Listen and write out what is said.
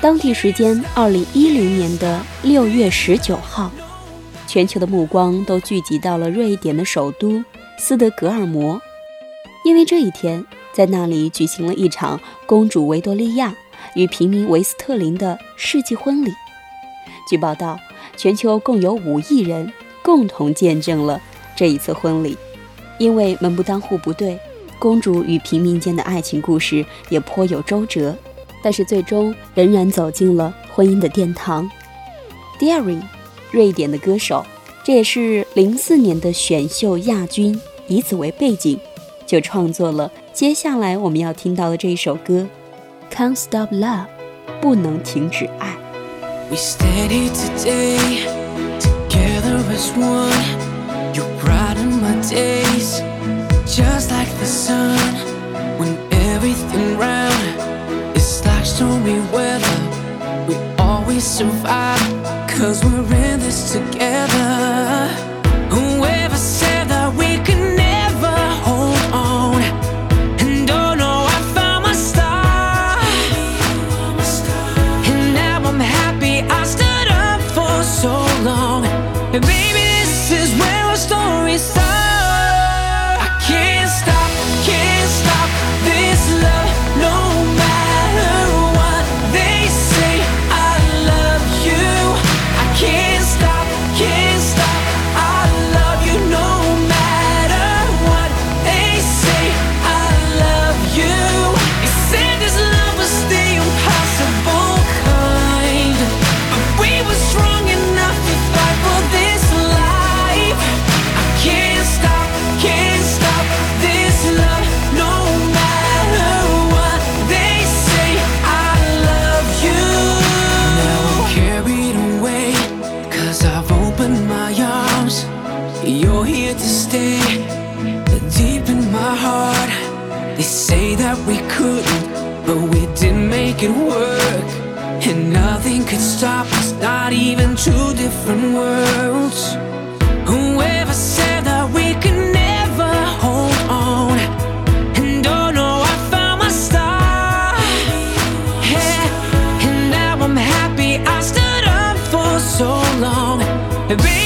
当地时间二零一零年的六月十九号，全球的目光都聚集到了瑞典的首都斯德哥尔摩，因为这一天在那里举行了一场公主维多利亚与平民维斯特林的世纪婚礼。据报道，全球共有五亿人共同见证了这一次婚礼。因为门不当户不对，公主与平民间的爱情故事也颇有周折。但是最终仍然走进了婚姻的殿堂。Daring，瑞典的歌手，这也是零四年的选秀亚军。以此为背景，就创作了接下来我们要听到的这一首歌《Can't Stop Love》，不能停止爱。We stand here today, together as one. You brighten my day. Survive. Cause we're in this together. Whoever said that we could never hold on. And oh no, I found my star. And now I'm happy I stood up for so long. Baby, say that we couldn't, but we didn't make it work. And nothing could stop us, not even two different worlds. Whoever said that we could never hold on, and oh no, I found my star. Yeah, and now I'm happy I stood up for so long. Baby,